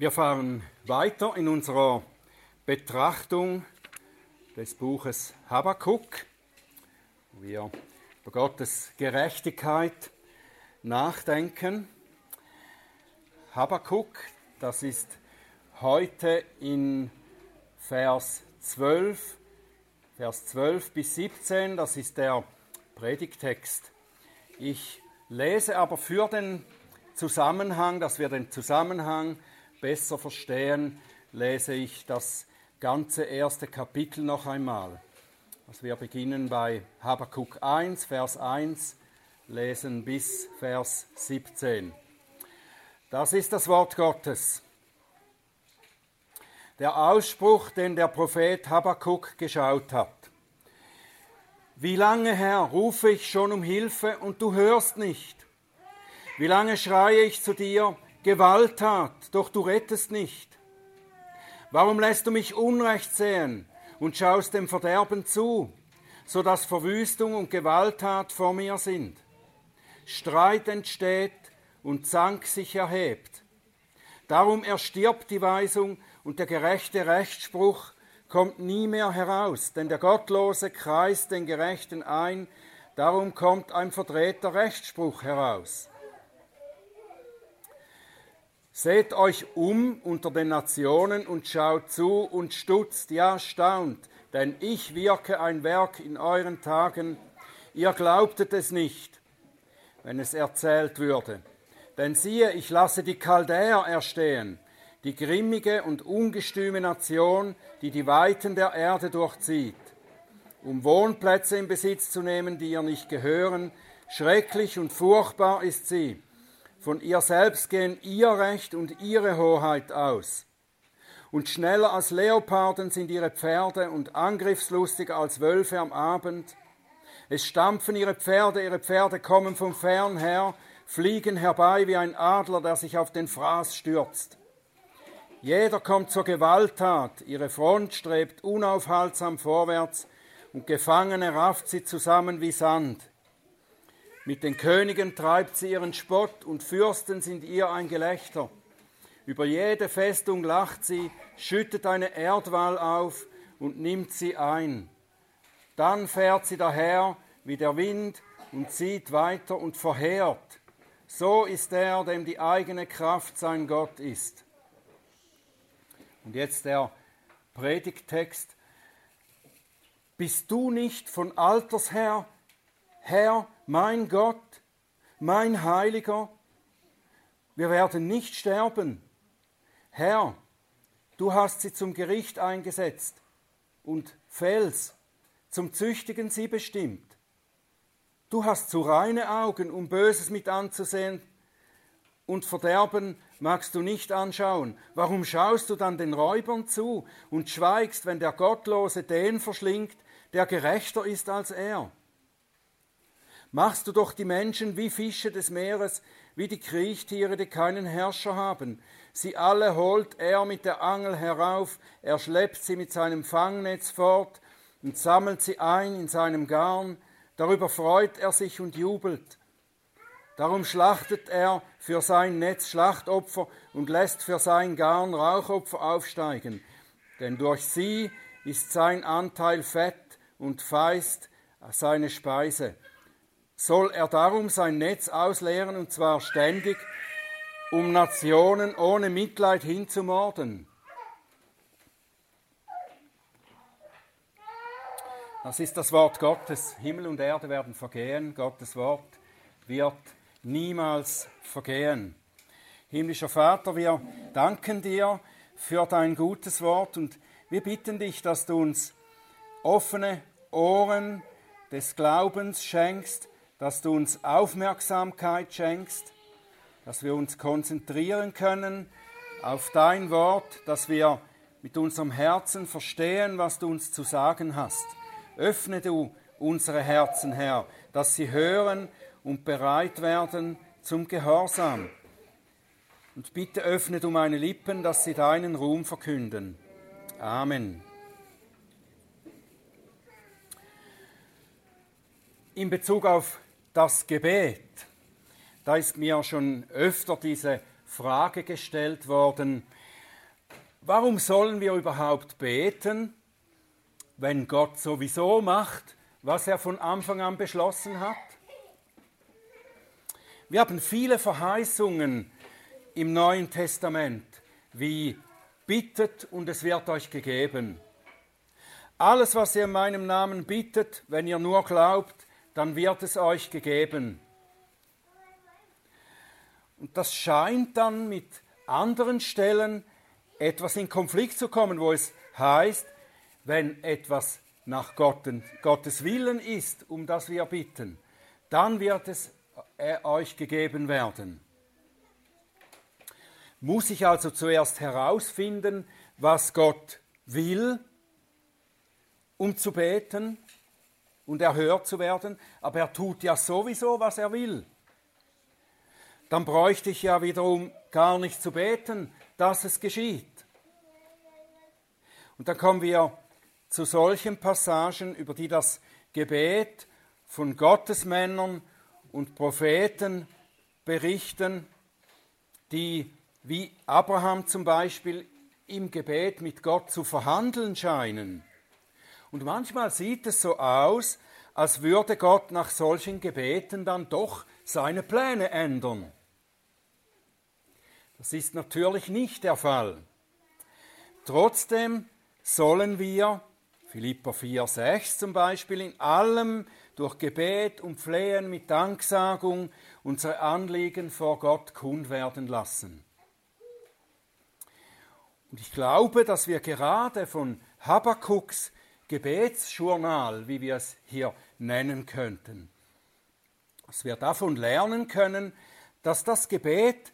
Wir fahren weiter in unserer Betrachtung des Buches Habakkuk. Wir über Gottes Gerechtigkeit nachdenken. Habakkuk, das ist heute in Vers 12, Vers 12 bis 17, das ist der Predigtext. Ich lese aber für den Zusammenhang, dass wir den Zusammenhang besser verstehen, lese ich das ganze erste Kapitel noch einmal. Also wir beginnen bei Habakkuk 1, Vers 1, lesen bis Vers 17. Das ist das Wort Gottes. Der Ausspruch, den der Prophet Habakkuk geschaut hat. Wie lange, Herr, rufe ich schon um Hilfe und du hörst nicht? Wie lange schreie ich zu dir, Gewalttat, doch du rettest nicht. Warum lässt du mich Unrecht sehen und schaust dem Verderben zu, so dass Verwüstung und Gewalttat vor mir sind? Streit entsteht und Zank sich erhebt. Darum erstirbt die Weisung und der gerechte Rechtsspruch kommt nie mehr heraus, denn der Gottlose kreist den Gerechten ein, darum kommt ein verdrehter Rechtsspruch heraus. Seht euch um unter den Nationen und schaut zu und stutzt, ja staunt, denn ich wirke ein Werk in euren Tagen. Ihr glaubtet es nicht, wenn es erzählt würde. Denn siehe, ich lasse die Chaldäer erstehen, die grimmige und ungestüme Nation, die die Weiten der Erde durchzieht, um Wohnplätze in Besitz zu nehmen, die ihr nicht gehören. Schrecklich und furchtbar ist sie von ihr selbst gehen ihr Recht und ihre Hoheit aus. Und schneller als Leoparden sind ihre Pferde und angriffslustiger als Wölfe am Abend. Es stampfen ihre Pferde, ihre Pferde kommen vom Fern her, fliegen herbei wie ein Adler, der sich auf den Fraß stürzt. Jeder kommt zur Gewalttat, ihre Front strebt unaufhaltsam vorwärts und Gefangene rafft sie zusammen wie Sand. Mit den Königen treibt sie ihren Spott und Fürsten sind ihr ein Gelächter. Über jede Festung lacht sie, schüttet eine Erdwall auf und nimmt sie ein. Dann fährt sie daher wie der Wind und zieht weiter und verheert. So ist der, dem die eigene Kraft sein Gott ist. Und jetzt der Predigtext. Bist du nicht von Alters her, Herr, mein Gott, mein Heiliger, wir werden nicht sterben. Herr, du hast sie zum Gericht eingesetzt und Fels, zum Züchtigen sie bestimmt. Du hast zu reine Augen, um Böses mit anzusehen, und Verderben magst du nicht anschauen. Warum schaust du dann den Räubern zu und schweigst, wenn der Gottlose den verschlingt, der gerechter ist als er? Machst du doch die Menschen wie Fische des Meeres, wie die Kriechtiere, die keinen Herrscher haben. Sie alle holt er mit der Angel herauf, er schleppt sie mit seinem Fangnetz fort und sammelt sie ein in seinem Garn. Darüber freut er sich und jubelt. Darum schlachtet er für sein Netz Schlachtopfer und lässt für sein Garn Rauchopfer aufsteigen. Denn durch sie ist sein Anteil fett und feist seine Speise soll er darum sein Netz ausleeren, und zwar ständig, um Nationen ohne Mitleid hinzumorden. Das ist das Wort Gottes. Himmel und Erde werden vergehen, Gottes Wort wird niemals vergehen. Himmlischer Vater, wir danken dir für dein gutes Wort und wir bitten dich, dass du uns offene Ohren des Glaubens schenkst, dass du uns Aufmerksamkeit schenkst, dass wir uns konzentrieren können auf dein Wort, dass wir mit unserem Herzen verstehen, was du uns zu sagen hast. Öffne du unsere Herzen, Herr, dass sie hören und bereit werden zum Gehorsam. Und bitte öffne du meine Lippen, dass sie deinen Ruhm verkünden. Amen. In Bezug auf das Gebet. Da ist mir schon öfter diese Frage gestellt worden, Warum sollen wir überhaupt beten, wenn Gott sowieso macht, was er von Anfang an beschlossen hat? Wir haben viele Verheißungen im Neuen Testament, wie bittet und es wird euch gegeben. Alles, was ihr in meinem Namen bittet, wenn ihr nur glaubt, dann wird es euch gegeben. Und das scheint dann mit anderen Stellen etwas in Konflikt zu kommen, wo es heißt, wenn etwas nach Gottes Willen ist, um das wir bitten, dann wird es äh, euch gegeben werden. Muss ich also zuerst herausfinden, was Gott will, um zu beten und erhört zu werden, aber er tut ja sowieso, was er will. Dann bräuchte ich ja wiederum gar nicht zu beten, dass es geschieht. Und dann kommen wir zu solchen Passagen, über die das Gebet von Gottesmännern und Propheten berichten, die wie Abraham zum Beispiel im Gebet mit Gott zu verhandeln scheinen. Und manchmal sieht es so aus, als würde Gott nach solchen Gebeten dann doch seine Pläne ändern. Das ist natürlich nicht der Fall. Trotzdem sollen wir, Philippa 4, 6 zum Beispiel, in allem durch Gebet und Flehen mit Danksagung unsere Anliegen vor Gott kund werden lassen. Und ich glaube, dass wir gerade von Habakuks Gebetsjournal, wie wir es hier nennen könnten, dass wir davon lernen können, dass das Gebet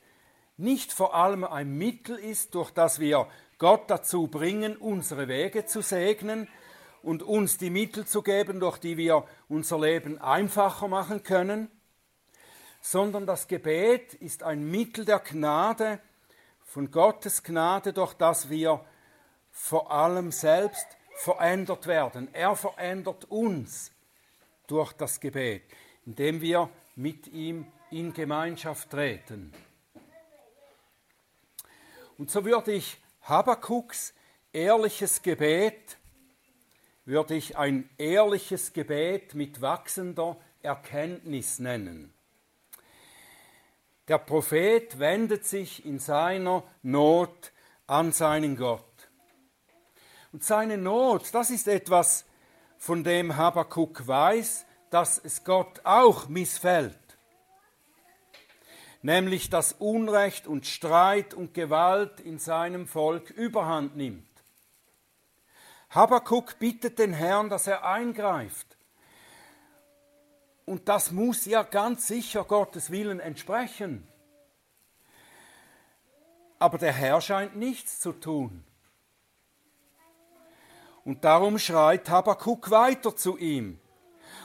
nicht vor allem ein Mittel ist, durch das wir Gott dazu bringen, unsere Wege zu segnen und uns die Mittel zu geben, durch die wir unser Leben einfacher machen können, sondern das Gebet ist ein Mittel der Gnade, von Gottes Gnade, durch das wir vor allem selbst verändert werden. Er verändert uns durch das Gebet, indem wir mit ihm in Gemeinschaft treten. Und so würde ich Habakuks ehrliches Gebet, würde ich ein ehrliches Gebet mit wachsender Erkenntnis nennen. Der Prophet wendet sich in seiner Not an seinen Gott. Und seine Not, das ist etwas, von dem Habakkuk weiß, dass es Gott auch missfällt nämlich dass Unrecht und Streit und Gewalt in seinem Volk überhand nimmt. Habakuk bittet den Herrn, dass er eingreift. Und das muss ja ganz sicher Gottes Willen entsprechen. Aber der Herr scheint nichts zu tun. Und darum schreit Habakuk weiter zu ihm.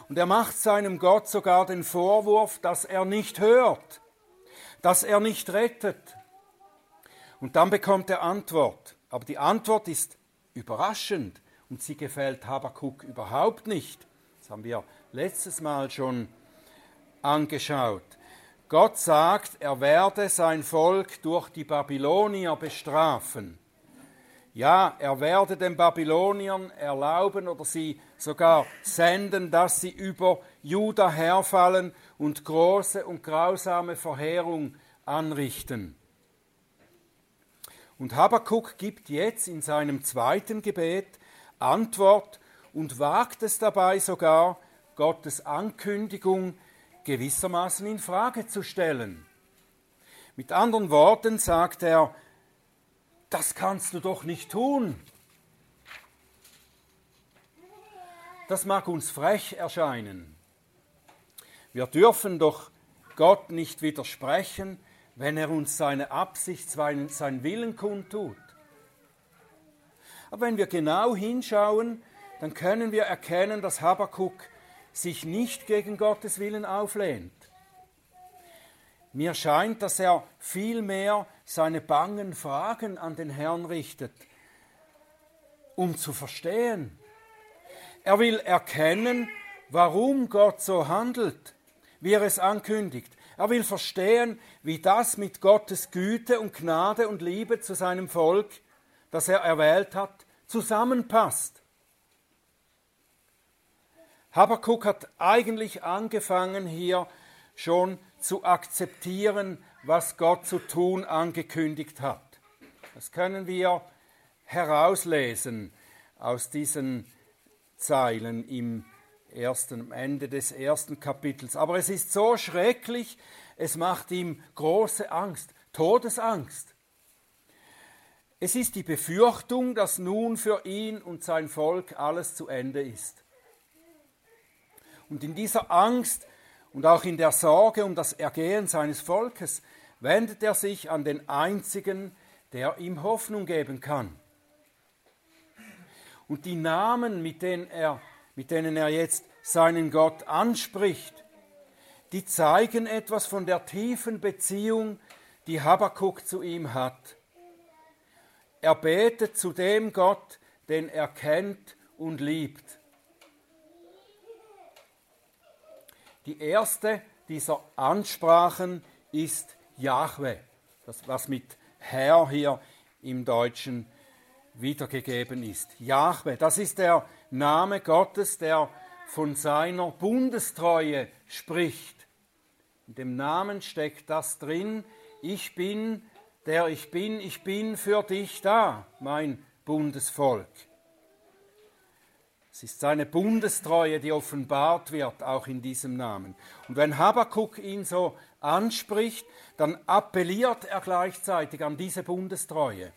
Und er macht seinem Gott sogar den Vorwurf, dass er nicht hört dass er nicht rettet. Und dann bekommt er Antwort. Aber die Antwort ist überraschend und sie gefällt Habakuk überhaupt nicht. Das haben wir letztes Mal schon angeschaut. Gott sagt, er werde sein Volk durch die Babylonier bestrafen. Ja, er werde den Babyloniern erlauben oder sie sogar senden, dass sie über Juda herfallen und große und grausame Verheerung anrichten. Und Habakkuk gibt jetzt in seinem zweiten Gebet Antwort und wagt es dabei sogar, Gottes Ankündigung gewissermaßen in Frage zu stellen. Mit anderen Worten sagt er, das kannst du doch nicht tun. Das mag uns frech erscheinen. Wir dürfen doch Gott nicht widersprechen, wenn er uns seine Absicht, seinen Willen kundtut. Aber wenn wir genau hinschauen, dann können wir erkennen, dass Habakkuk sich nicht gegen Gottes Willen auflehnt. Mir scheint, dass er vielmehr seine bangen Fragen an den Herrn richtet, um zu verstehen. Er will erkennen, warum Gott so handelt, wie er es ankündigt. Er will verstehen, wie das mit Gottes Güte und Gnade und Liebe zu seinem Volk das er erwählt hat, zusammenpasst. Habakkuk hat eigentlich angefangen, hier schon zu akzeptieren, was Gott zu tun angekündigt hat. Das können wir herauslesen aus diesen Zeilen im ersten, Ende des ersten Kapitels. Aber es ist so schrecklich, es macht ihm große Angst, Todesangst. Es ist die Befürchtung, dass nun für ihn und sein Volk alles zu Ende ist. Und in dieser Angst und auch in der Sorge um das Ergehen seines Volkes wendet er sich an den Einzigen, der ihm Hoffnung geben kann. Und die Namen, mit denen er, mit denen er jetzt seinen Gott anspricht, die zeigen etwas von der tiefen Beziehung, die Habakkuk zu ihm hat. Er betet zu dem Gott, den er kennt und liebt. Die erste dieser Ansprachen ist Jahwe, das was mit Herr hier im Deutschen wiedergegeben ist. Jahwe, das ist der Name Gottes, der von seiner Bundestreue spricht. In dem Namen steckt das drin, ich bin, der ich bin, ich bin für dich da, mein Bundesvolk. Es ist seine Bundestreue, die offenbart wird, auch in diesem Namen. Und wenn Habakkuk ihn so anspricht, dann appelliert er gleichzeitig an diese Bundestreue.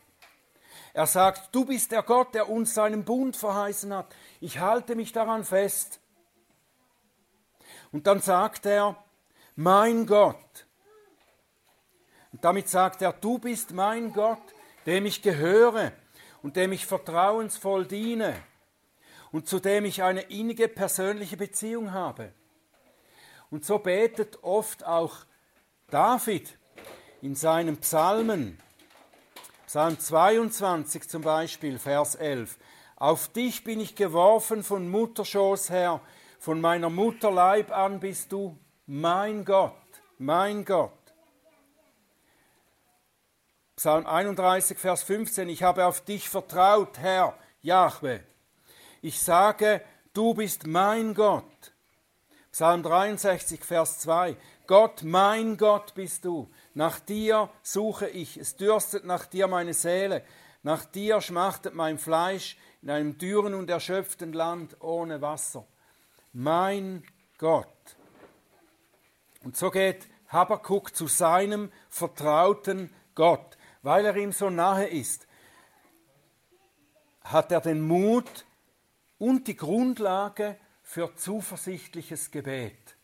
Er sagt, du bist der Gott, der uns seinen Bund verheißen hat. Ich halte mich daran fest. Und dann sagt er, mein Gott. Und damit sagt er, du bist mein Gott, dem ich gehöre und dem ich vertrauensvoll diene und zu dem ich eine innige persönliche Beziehung habe. Und so betet oft auch David in seinen Psalmen, Psalm 22 zum Beispiel, Vers 11, Auf dich bin ich geworfen von Mutterschoß her, von meiner Mutter Leib an bist du mein Gott, mein Gott. Psalm 31, Vers 15, ich habe auf dich vertraut, Herr, Jahwe. Ich sage, du bist mein Gott. Psalm 63, Vers 2. Gott, mein Gott bist du. Nach dir suche ich. Es dürstet nach dir meine Seele. Nach dir schmachtet mein Fleisch in einem dürren und erschöpften Land ohne Wasser. Mein Gott. Und so geht Habakkuk zu seinem vertrauten Gott. Weil er ihm so nahe ist, hat er den Mut, und die Grundlage für zuversichtliches Gebet.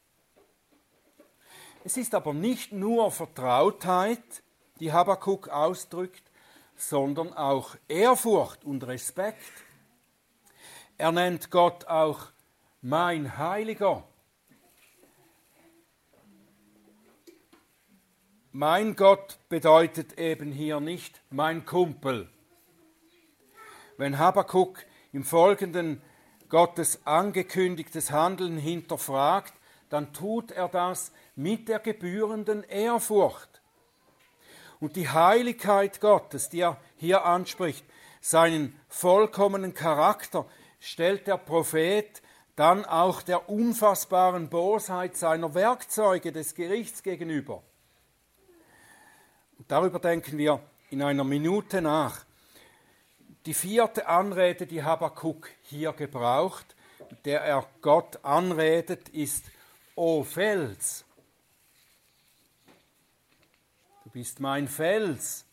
Es ist aber nicht nur Vertrautheit, die Habakkuk ausdrückt, sondern auch Ehrfurcht und Respekt. Er nennt Gott auch mein Heiliger. Mein Gott bedeutet eben hier nicht mein Kumpel. Wenn Habakkuk im Folgenden Gottes angekündigtes Handeln hinterfragt, dann tut er das mit der gebührenden Ehrfurcht. Und die Heiligkeit Gottes, die er hier anspricht, seinen vollkommenen Charakter, stellt der Prophet dann auch der unfassbaren Bosheit seiner Werkzeuge des Gerichts gegenüber. Darüber denken wir in einer Minute nach. Die vierte Anrede, die Habakkuk hier gebraucht, mit der er Gott anredet, ist O Fels. Du bist mein Fels.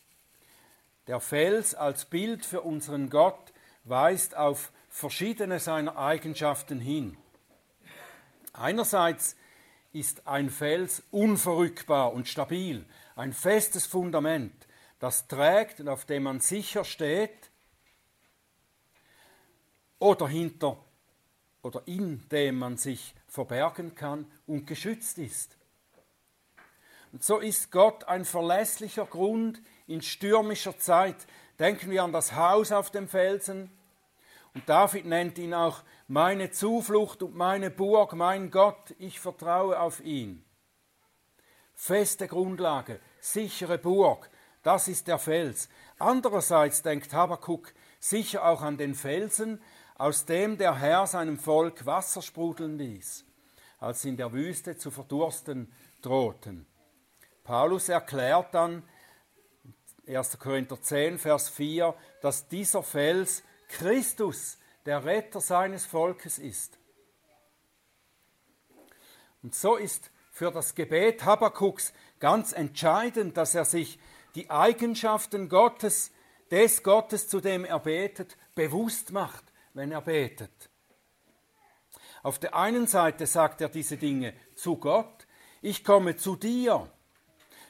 Der Fels als Bild für unseren Gott weist auf verschiedene seiner Eigenschaften hin. Einerseits ist ein Fels unverrückbar und stabil, ein festes Fundament, das trägt und auf dem man sicher steht oder hinter oder in dem man sich verbergen kann und geschützt ist. Und so ist Gott ein verlässlicher Grund in stürmischer Zeit. Denken wir an das Haus auf dem Felsen. Und David nennt ihn auch meine Zuflucht und meine Burg, mein Gott, ich vertraue auf ihn. Feste Grundlage, sichere Burg, das ist der Fels. Andererseits denkt Habakuk sicher auch an den Felsen, aus dem der Herr seinem Volk Wasser sprudeln ließ, als sie in der Wüste zu verdursten drohten. Paulus erklärt dann 1. Korinther 10, Vers 4, dass dieser Fels Christus, der Retter seines Volkes ist. Und so ist für das Gebet Habakuks ganz entscheidend, dass er sich die Eigenschaften Gottes, des Gottes, zu dem er betet, bewusst macht, wenn er betet. Auf der einen Seite sagt er diese Dinge zu Gott, ich komme zu dir,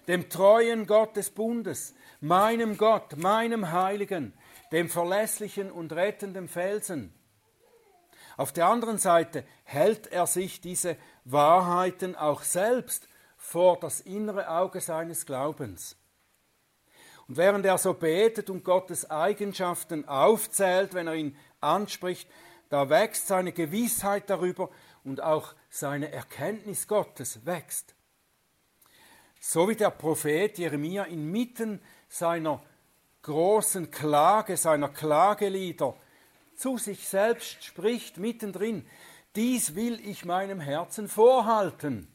dem treuen Gott des Bundes, meinem Gott, meinem Heiligen, dem verlässlichen und rettenden Felsen. Auf der anderen Seite hält er sich diese Wahrheiten auch selbst vor das innere Auge seines Glaubens. Und während er so betet und Gottes Eigenschaften aufzählt, wenn er ihn anspricht, da wächst seine Gewissheit darüber und auch seine Erkenntnis Gottes wächst. So wie der Prophet Jeremia inmitten seiner großen Klage, seiner Klagelieder zu sich selbst spricht, mittendrin, dies will ich meinem Herzen vorhalten.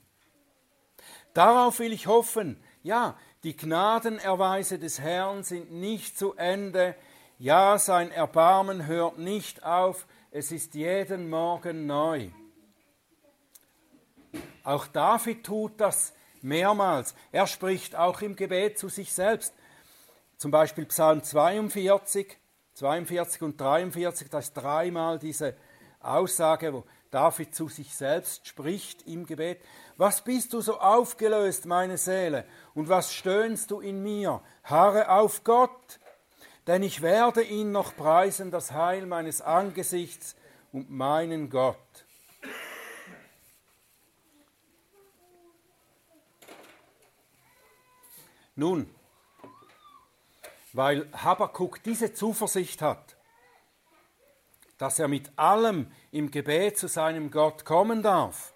Darauf will ich hoffen, ja, die Gnadenerweise des Herrn sind nicht zu Ende, ja, sein Erbarmen hört nicht auf, es ist jeden Morgen neu. Auch David tut das mehrmals. Er spricht auch im Gebet zu sich selbst. Zum Beispiel Psalm 42, 42 und 43, da ist dreimal diese Aussage, wo David zu sich selbst spricht im Gebet. Was bist du so aufgelöst, meine Seele, und was stöhnst du in mir? Harre auf Gott, denn ich werde ihn noch preisen, das Heil meines Angesichts und meinen Gott. Nun, weil Habakkuk diese Zuversicht hat, dass er mit allem im Gebet zu seinem Gott kommen darf,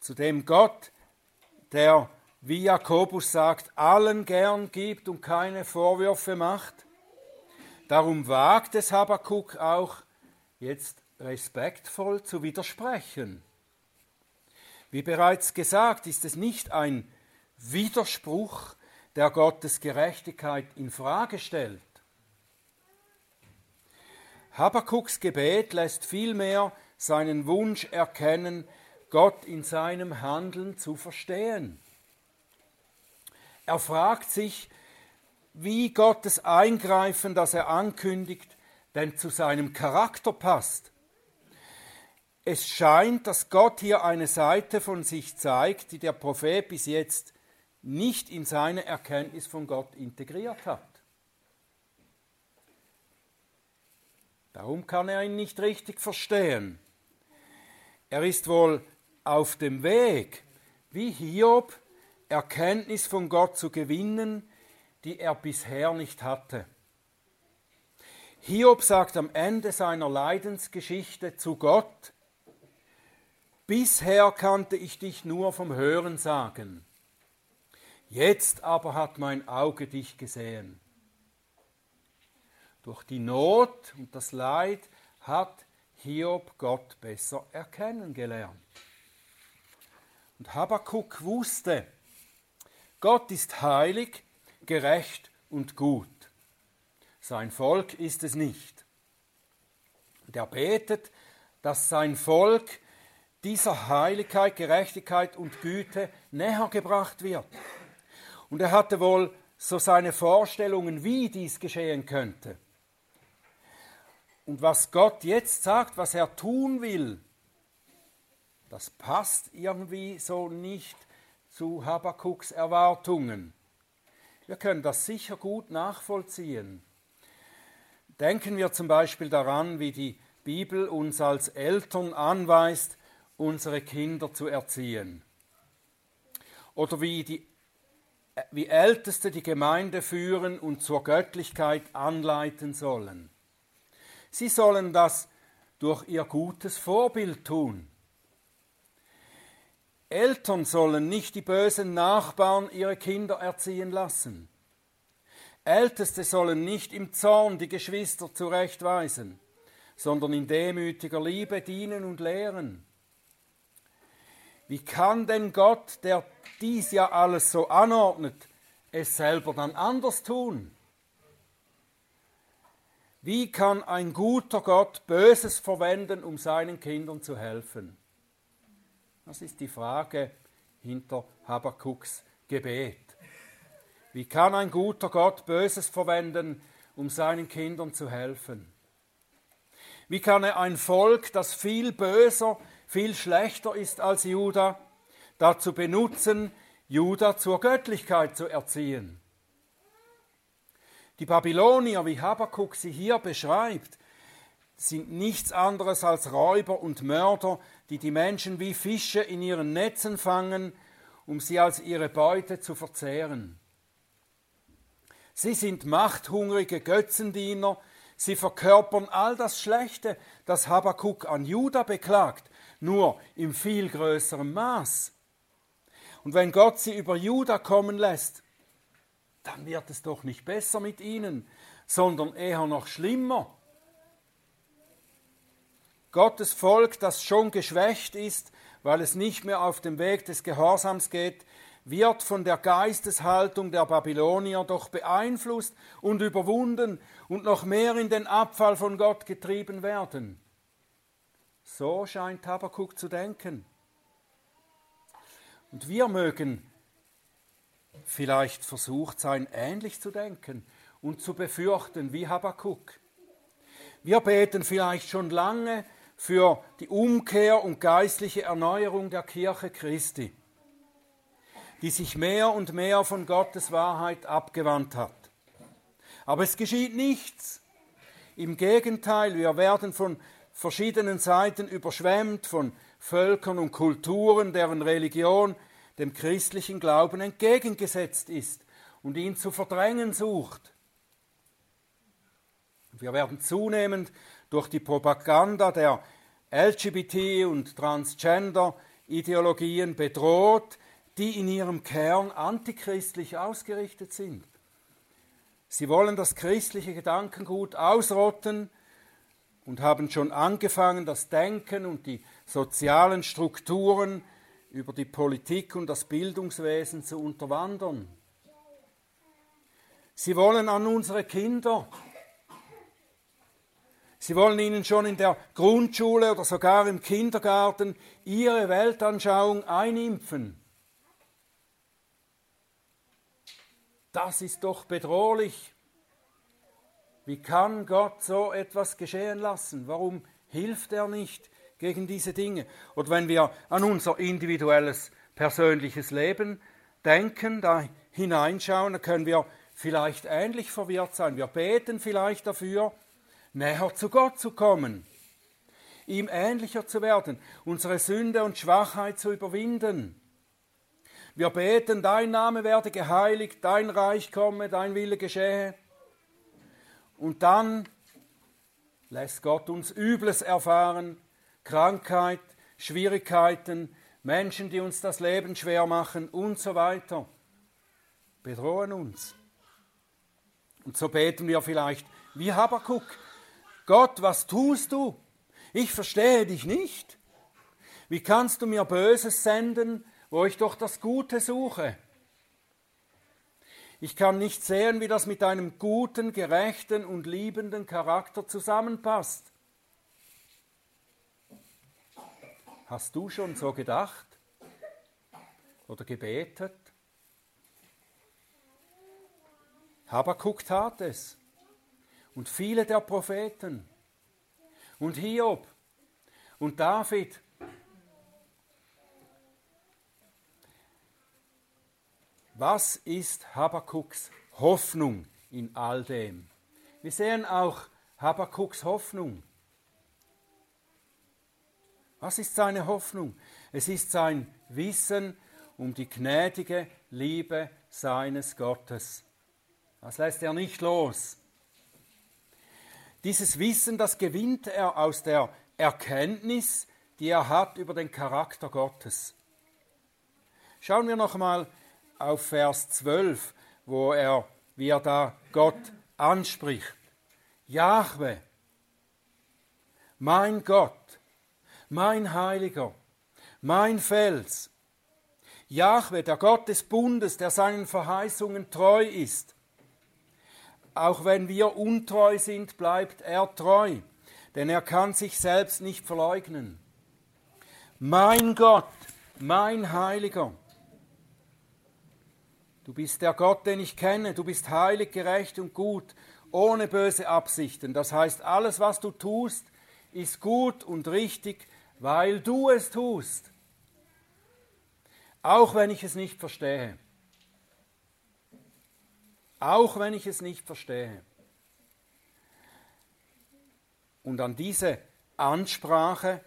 zu dem Gott, der, wie Jakobus sagt, allen gern gibt und keine Vorwürfe macht. Darum wagt es Habakkuk auch, jetzt respektvoll zu widersprechen. Wie bereits gesagt, ist es nicht ein Widerspruch, der Gottes Gerechtigkeit in Frage stellt. Habakuks Gebet lässt vielmehr seinen Wunsch erkennen, Gott in seinem Handeln zu verstehen. Er fragt sich, wie Gottes Eingreifen, das er ankündigt, denn zu seinem Charakter passt. Es scheint, dass Gott hier eine Seite von sich zeigt, die der Prophet bis jetzt nicht in seine Erkenntnis von Gott integriert hat. Darum kann er ihn nicht richtig verstehen. Er ist wohl auf dem Weg, wie Hiob, Erkenntnis von Gott zu gewinnen, die er bisher nicht hatte. Hiob sagt am Ende seiner Leidensgeschichte zu Gott, Bisher kannte ich dich nur vom Hören sagen. Jetzt aber hat mein Auge dich gesehen. Durch die Not und das Leid hat Hiob Gott besser erkennen gelernt. Und Habakkuk wusste, Gott ist heilig, gerecht und gut. Sein Volk ist es nicht. Und er betet, dass sein Volk dieser Heiligkeit, Gerechtigkeit und Güte näher gebracht wird. Und er hatte wohl so seine Vorstellungen, wie dies geschehen könnte. Und was Gott jetzt sagt, was er tun will, das passt irgendwie so nicht zu Habakuks Erwartungen. Wir können das sicher gut nachvollziehen. Denken wir zum Beispiel daran, wie die Bibel uns als Eltern anweist, unsere Kinder zu erziehen. Oder wie die wie Älteste die Gemeinde führen und zur Göttlichkeit anleiten sollen. Sie sollen das durch ihr gutes Vorbild tun. Eltern sollen nicht die bösen Nachbarn ihre Kinder erziehen lassen. Älteste sollen nicht im Zorn die Geschwister zurechtweisen, sondern in demütiger Liebe dienen und lehren. Wie kann denn Gott, der dies ja alles so anordnet, es selber dann anders tun? Wie kann ein guter Gott Böses verwenden, um seinen Kindern zu helfen? Das ist die Frage hinter Habakuks Gebet. Wie kann ein guter Gott Böses verwenden, um seinen Kindern zu helfen? Wie kann er ein Volk, das viel böser, viel schlechter ist als Juda, dazu benutzen, Juda zur Göttlichkeit zu erziehen? Die Babylonier, wie Habakkuk sie hier beschreibt, sind nichts anderes als Räuber und Mörder, die die Menschen wie Fische in ihren Netzen fangen, um sie als ihre Beute zu verzehren. Sie sind machthungrige Götzendiener, sie verkörpern all das Schlechte, das Habakkuk an Juda beklagt, nur im viel größeren Maß. Und wenn Gott sie über Juda kommen lässt, dann wird es doch nicht besser mit ihnen, sondern eher noch schlimmer. Gottes Volk, das schon geschwächt ist, weil es nicht mehr auf dem Weg des Gehorsams geht, wird von der Geisteshaltung der Babylonier doch beeinflusst und überwunden und noch mehr in den Abfall von Gott getrieben werden. So scheint Habakkuk zu denken. Und wir mögen vielleicht versucht sein, ähnlich zu denken und zu befürchten wie Habakkuk. Wir beten vielleicht schon lange für die Umkehr und geistliche Erneuerung der Kirche Christi die sich mehr und mehr von Gottes Wahrheit abgewandt hat. Aber es geschieht nichts. Im Gegenteil, wir werden von verschiedenen Seiten überschwemmt, von Völkern und Kulturen, deren Religion dem christlichen Glauben entgegengesetzt ist und ihn zu verdrängen sucht. Wir werden zunehmend durch die Propaganda der LGBT- und Transgender-Ideologien bedroht, die in ihrem Kern antichristlich ausgerichtet sind. Sie wollen das christliche Gedankengut ausrotten und haben schon angefangen, das Denken und die sozialen Strukturen über die Politik und das Bildungswesen zu unterwandern. Sie wollen an unsere Kinder, sie wollen ihnen schon in der Grundschule oder sogar im Kindergarten ihre Weltanschauung einimpfen. Das ist doch bedrohlich. Wie kann Gott so etwas geschehen lassen? Warum hilft er nicht gegen diese Dinge? Und wenn wir an unser individuelles, persönliches Leben denken, da hineinschauen, dann können wir vielleicht ähnlich verwirrt sein. Wir beten vielleicht dafür, näher zu Gott zu kommen, ihm ähnlicher zu werden, unsere Sünde und Schwachheit zu überwinden. Wir beten, dein Name werde geheiligt, dein Reich komme, dein Wille geschehe. Und dann lässt Gott uns Übles erfahren, Krankheit, Schwierigkeiten, Menschen, die uns das Leben schwer machen und so weiter, bedrohen uns. Und so beten wir vielleicht wie Habakuk, Gott, was tust du? Ich verstehe dich nicht. Wie kannst du mir Böses senden, wo ich doch das Gute suche. Ich kann nicht sehen, wie das mit einem guten, gerechten und liebenden Charakter zusammenpasst. Hast du schon so gedacht oder gebetet? Habakuk tat es und viele der Propheten und Hiob und David Was ist Habakuks Hoffnung in all dem? Wir sehen auch Habakuks Hoffnung. Was ist seine Hoffnung? Es ist sein Wissen um die gnädige Liebe seines Gottes. Das lässt er nicht los. Dieses Wissen, das gewinnt er aus der Erkenntnis, die er hat über den Charakter Gottes. Schauen wir noch mal auf Vers 12, wo er wie er da Gott anspricht. Jahwe, mein Gott, mein Heiliger, mein Fels. Jahwe, der Gott des Bundes, der seinen Verheißungen treu ist. Auch wenn wir untreu sind, bleibt er treu, denn er kann sich selbst nicht verleugnen. Mein Gott, mein Heiliger. Du bist der Gott, den ich kenne. Du bist heilig, gerecht und gut, ohne böse Absichten. Das heißt, alles, was du tust, ist gut und richtig, weil du es tust. Auch wenn ich es nicht verstehe. Auch wenn ich es nicht verstehe. Und an diese Ansprache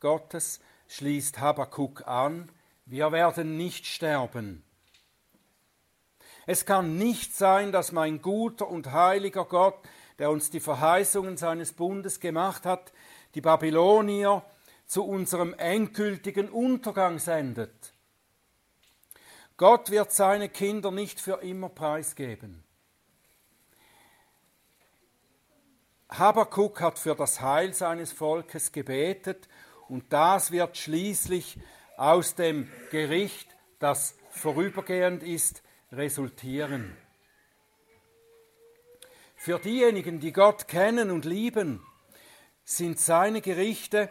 Gottes schließt Habakkuk an, wir werden nicht sterben. Es kann nicht sein, dass mein guter und heiliger Gott, der uns die Verheißungen seines Bundes gemacht hat, die Babylonier zu unserem endgültigen Untergang sendet. Gott wird seine Kinder nicht für immer preisgeben. Habakuk hat für das Heil seines Volkes gebetet und das wird schließlich aus dem Gericht, das vorübergehend ist, resultieren. Für diejenigen, die Gott kennen und lieben, sind seine Gerichte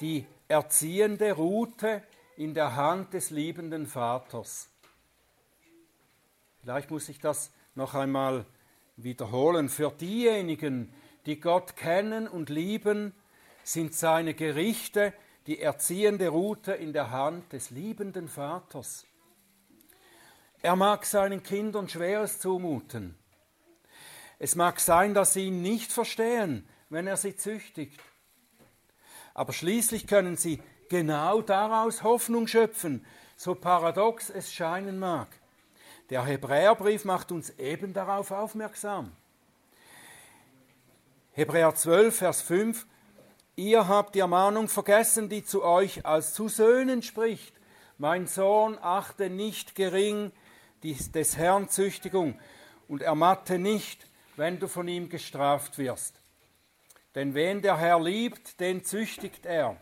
die erziehende Route in der Hand des liebenden Vaters. Vielleicht muss ich das noch einmal wiederholen. Für diejenigen, die Gott kennen und lieben, sind seine Gerichte die erziehende Route in der Hand des liebenden Vaters. Er mag seinen Kindern Schweres zumuten. Es mag sein, dass sie ihn nicht verstehen, wenn er sie züchtigt. Aber schließlich können sie genau daraus Hoffnung schöpfen, so paradox es scheinen mag. Der Hebräerbrief macht uns eben darauf aufmerksam. Hebräer 12, Vers 5 Ihr habt die Ermahnung vergessen, die zu euch als zu Söhnen spricht. Mein Sohn, achte nicht gering des Herrn Züchtigung und ermatte nicht, wenn du von ihm gestraft wirst. Denn wen der Herr liebt, den züchtigt er.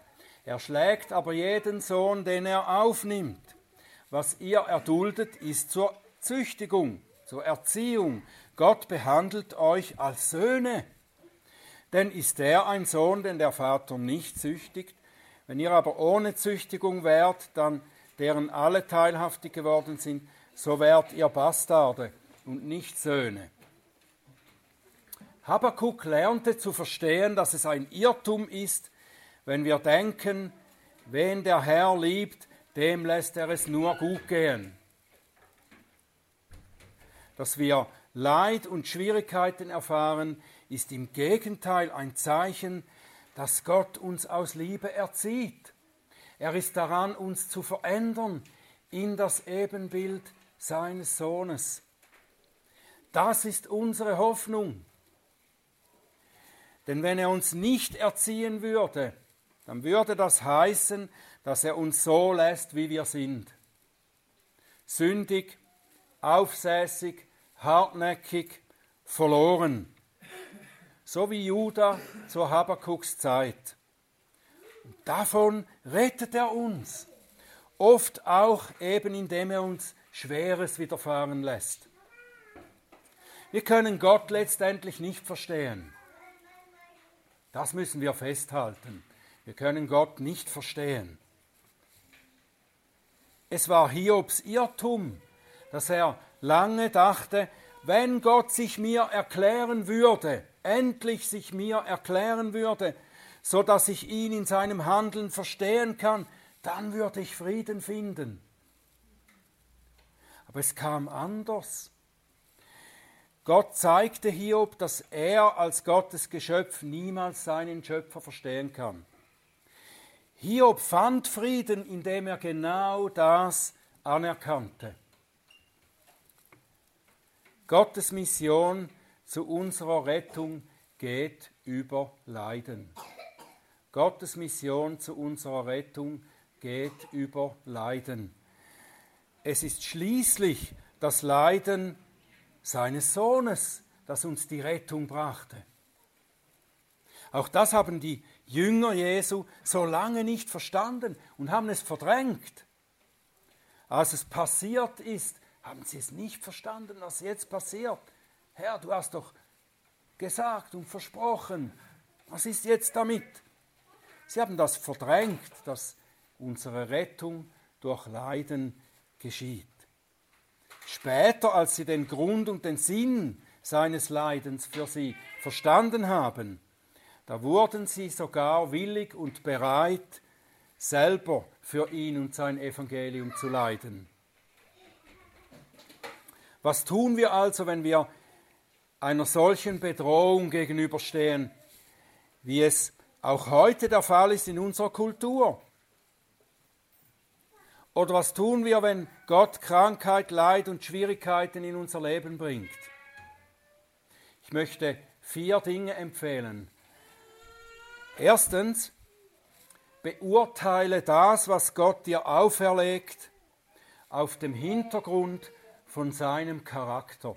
Er schlägt aber jeden Sohn, den er aufnimmt. Was ihr erduldet, ist zur Züchtigung, zur Erziehung. Gott behandelt euch als Söhne. Denn ist der ein Sohn, den der Vater nicht züchtigt? Wenn ihr aber ohne Züchtigung wärt, dann deren alle teilhaftig geworden sind, so wärt ihr Bastarde und nicht Söhne. Habakkuk lernte zu verstehen, dass es ein Irrtum ist, wenn wir denken, wen der Herr liebt, dem lässt er es nur gut gehen. Dass wir Leid und Schwierigkeiten erfahren, ist im Gegenteil ein Zeichen, dass Gott uns aus Liebe erzieht. Er ist daran, uns zu verändern in das Ebenbild seines Sohnes. Das ist unsere Hoffnung. Denn wenn er uns nicht erziehen würde, dann würde das heißen, dass er uns so lässt, wie wir sind. Sündig, aufsässig, hartnäckig, verloren so wie Judah zur Habakuks Zeit. Und davon rettet er uns, oft auch eben indem er uns Schweres widerfahren lässt. Wir können Gott letztendlich nicht verstehen. Das müssen wir festhalten. Wir können Gott nicht verstehen. Es war Hiobs Irrtum, dass er lange dachte, wenn Gott sich mir erklären würde, endlich sich mir erklären würde, so dass ich ihn in seinem Handeln verstehen kann, dann würde ich Frieden finden. Aber es kam anders. Gott zeigte Hiob, dass er als Gottes Geschöpf niemals seinen Schöpfer verstehen kann. Hiob fand Frieden, indem er genau das anerkannte. Gottes Mission zu unserer Rettung geht über Leiden. Gottes Mission zu unserer Rettung geht über Leiden. Es ist schließlich das Leiden seines Sohnes, das uns die Rettung brachte. Auch das haben die Jünger Jesu so lange nicht verstanden und haben es verdrängt. Als es passiert ist, haben sie es nicht verstanden, was jetzt passiert. Herr, du hast doch gesagt und versprochen. Was ist jetzt damit? Sie haben das verdrängt, dass unsere Rettung durch Leiden geschieht. Später, als sie den Grund und den Sinn seines Leidens für sie verstanden haben, da wurden sie sogar willig und bereit, selber für ihn und sein Evangelium zu leiden. Was tun wir also, wenn wir einer solchen Bedrohung gegenüberstehen, wie es auch heute der Fall ist in unserer Kultur? Oder was tun wir, wenn Gott Krankheit, Leid und Schwierigkeiten in unser Leben bringt? Ich möchte vier Dinge empfehlen. Erstens, beurteile das, was Gott dir auferlegt, auf dem Hintergrund von seinem Charakter.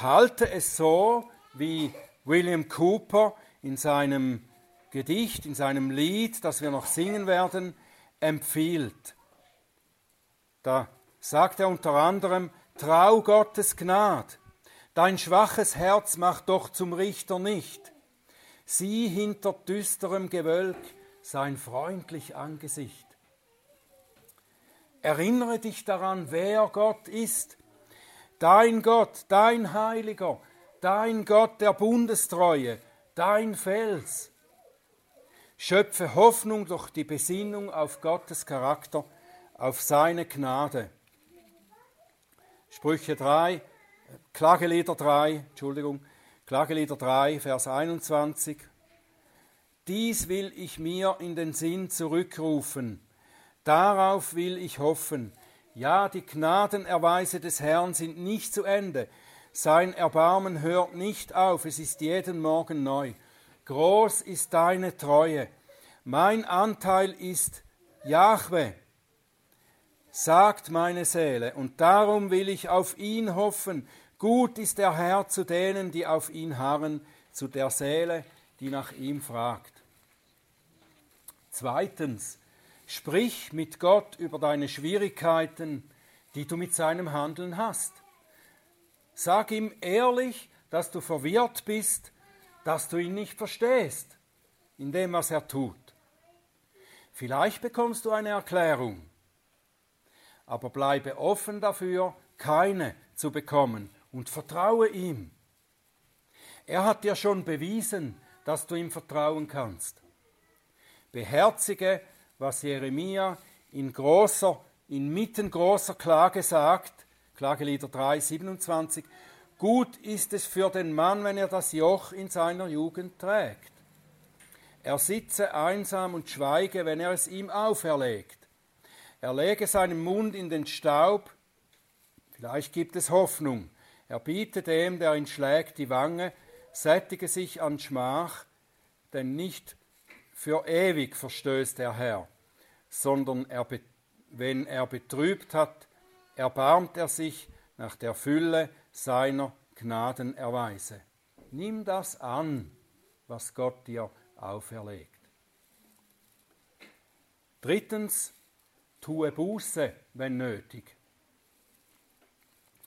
Halte es so, wie William Cooper in seinem Gedicht, in seinem Lied, das wir noch singen werden, empfiehlt. Da sagt er unter anderem, Trau Gottes Gnad, dein schwaches Herz macht doch zum Richter nicht. Sieh hinter düsterem Gewölk sein freundlich Angesicht. Erinnere dich daran, wer Gott ist. Dein Gott, dein Heiliger, dein Gott der Bundestreue, dein Fels. Schöpfe Hoffnung durch die Besinnung auf Gottes Charakter, auf seine Gnade. Sprüche 3, Klagelieder 3, Entschuldigung, Klagelieder 3, Vers 21. Dies will ich mir in den Sinn zurückrufen, darauf will ich hoffen. Ja, die Gnadenerweise des Herrn sind nicht zu Ende, sein Erbarmen hört nicht auf, es ist jeden Morgen neu. Groß ist deine Treue. Mein Anteil ist Jahwe, sagt meine Seele, und darum will ich auf ihn hoffen. Gut ist der Herr zu denen, die auf ihn harren, zu der Seele, die nach ihm fragt. Zweitens, sprich mit Gott über deine Schwierigkeiten, die du mit seinem Handeln hast. Sag ihm ehrlich, dass du verwirrt bist dass du ihn nicht verstehst in dem, was er tut. Vielleicht bekommst du eine Erklärung, aber bleibe offen dafür, keine zu bekommen und vertraue ihm. Er hat dir schon bewiesen, dass du ihm vertrauen kannst. Beherzige, was Jeremia in großer, inmitten großer Klage sagt, Klagelieder 3, 27, Gut ist es für den Mann, wenn er das Joch in seiner Jugend trägt. Er sitze einsam und schweige, wenn er es ihm auferlegt. Er lege seinen Mund in den Staub, vielleicht gibt es Hoffnung. Er biete dem, der ihn schlägt, die Wange, sättige sich an Schmach, denn nicht für ewig verstößt der Herr, sondern er, wenn er betrübt hat, erbarmt er sich nach der Fülle seiner Gnadenerweise. Nimm das an, was Gott dir auferlegt. Drittens, tue Buße, wenn nötig.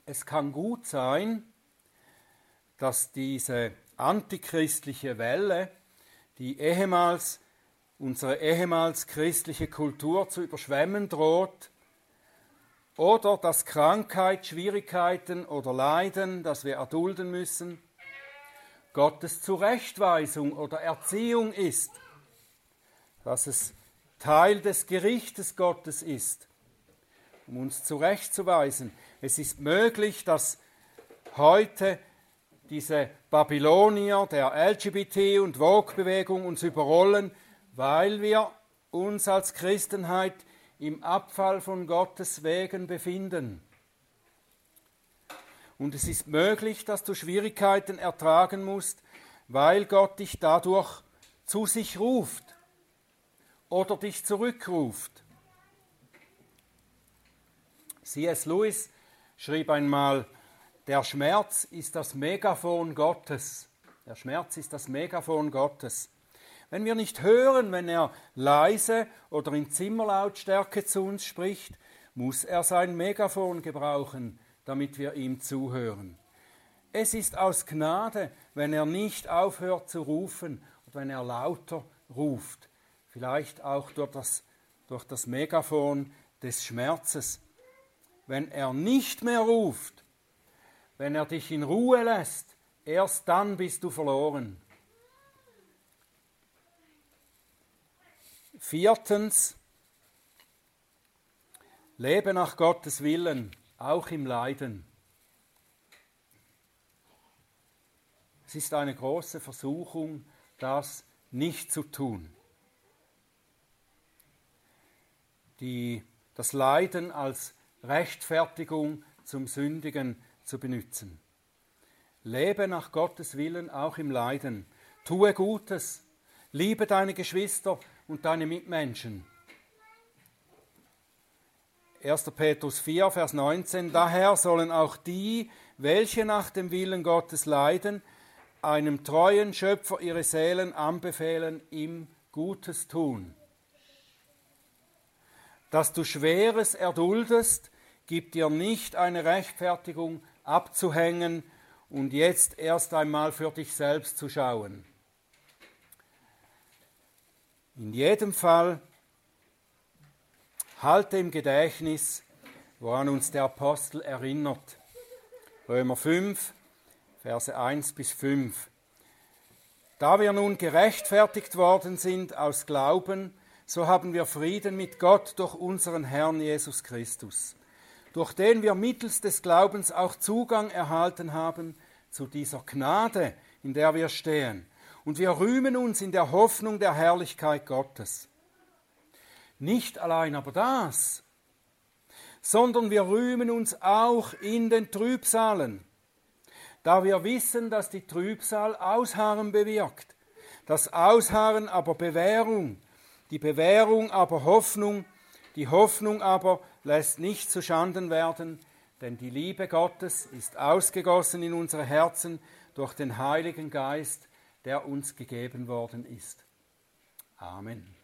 Es kann gut sein, dass diese antichristliche Welle, die ehemals unsere ehemals christliche Kultur zu überschwemmen droht, oder dass Krankheit, Schwierigkeiten oder Leiden, das wir erdulden müssen, Gottes Zurechtweisung oder Erziehung ist, dass es Teil des Gerichtes Gottes ist, um uns zurechtzuweisen. Es ist möglich, dass heute diese Babylonier der LGBT- und Vogue-Bewegung uns überrollen, weil wir uns als Christenheit im Abfall von Gottes Wegen befinden. Und es ist möglich, dass du Schwierigkeiten ertragen musst, weil Gott dich dadurch zu sich ruft oder dich zurückruft. C.S. Lewis schrieb einmal, der Schmerz ist das Megafon Gottes. Der Schmerz ist das Megafon Gottes. Wenn wir nicht hören, wenn er leise oder in Zimmerlautstärke zu uns spricht, muss er sein Megafon gebrauchen, damit wir ihm zuhören. Es ist aus Gnade, wenn er nicht aufhört zu rufen und wenn er lauter ruft. Vielleicht auch durch das, durch das Megafon des Schmerzes. Wenn er nicht mehr ruft, wenn er dich in Ruhe lässt, erst dann bist du verloren. Viertens, lebe nach Gottes Willen, auch im Leiden. Es ist eine große Versuchung, das nicht zu tun. Die, das Leiden als Rechtfertigung zum Sündigen zu benutzen. Lebe nach Gottes Willen auch im Leiden. Tue Gutes. Liebe deine Geschwister und deine Mitmenschen. 1. Petrus 4, Vers 19. Daher sollen auch die, welche nach dem Willen Gottes leiden, einem treuen Schöpfer ihre Seelen anbefehlen, ihm Gutes tun. Dass du Schweres erduldest, gibt dir nicht eine Rechtfertigung abzuhängen und jetzt erst einmal für dich selbst zu schauen. In jedem Fall halte im Gedächtnis, woran uns der Apostel erinnert. Römer 5, Verse 1 bis 5. Da wir nun gerechtfertigt worden sind aus Glauben, so haben wir Frieden mit Gott durch unseren Herrn Jesus Christus durch den wir mittels des Glaubens auch Zugang erhalten haben zu dieser Gnade, in der wir stehen. Und wir rühmen uns in der Hoffnung der Herrlichkeit Gottes. Nicht allein aber das, sondern wir rühmen uns auch in den Trübsalen, da wir wissen, dass die Trübsal Ausharren bewirkt, das Ausharren aber Bewährung, die Bewährung aber Hoffnung, die Hoffnung aber lässt nicht zu Schanden werden, denn die Liebe Gottes ist ausgegossen in unsere Herzen durch den Heiligen Geist, der uns gegeben worden ist. Amen.